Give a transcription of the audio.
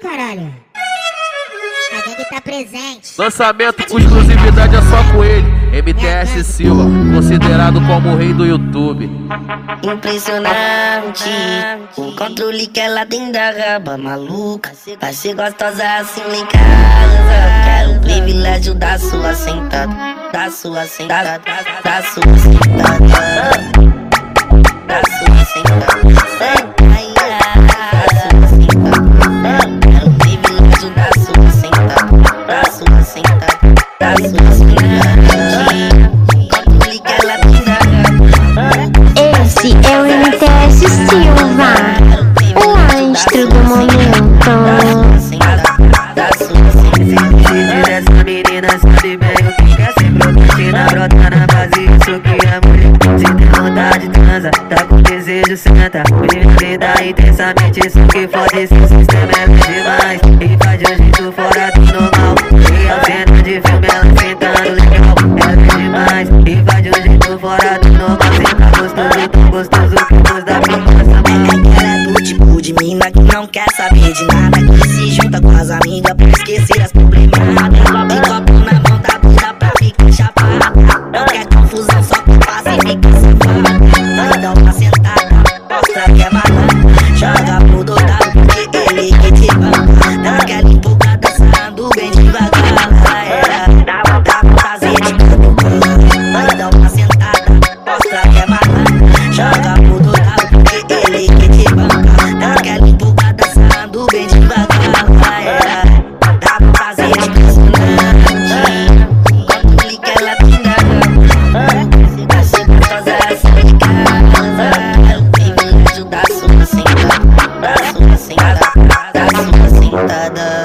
caralho. A gangue tá presente. Lançamento com exclusividade é só com ele. MTS Silva, considerado como o rei do YouTube. Impressionante O controle que ela tem da raba maluca Vai ser gostosa assim lá em casa Quero o privilégio da sua sentada Da sua sentada Da sua sentada Da sua sentada menina sabe bem o que ser procrastina Brota na base, isso que é mulher Se tem vontade, transa, tá com desejo, senta. Vida intensamente, isso que fode seu sistema é demais. E faz de um jeito fora do normal. E a cena de filme ela sentando legal É demais. E faz de um jeito fora do normal. Senta gostoso, tão gostoso que o gosto da criança Ela é do tipo de mina que não quer saber de nada privilégio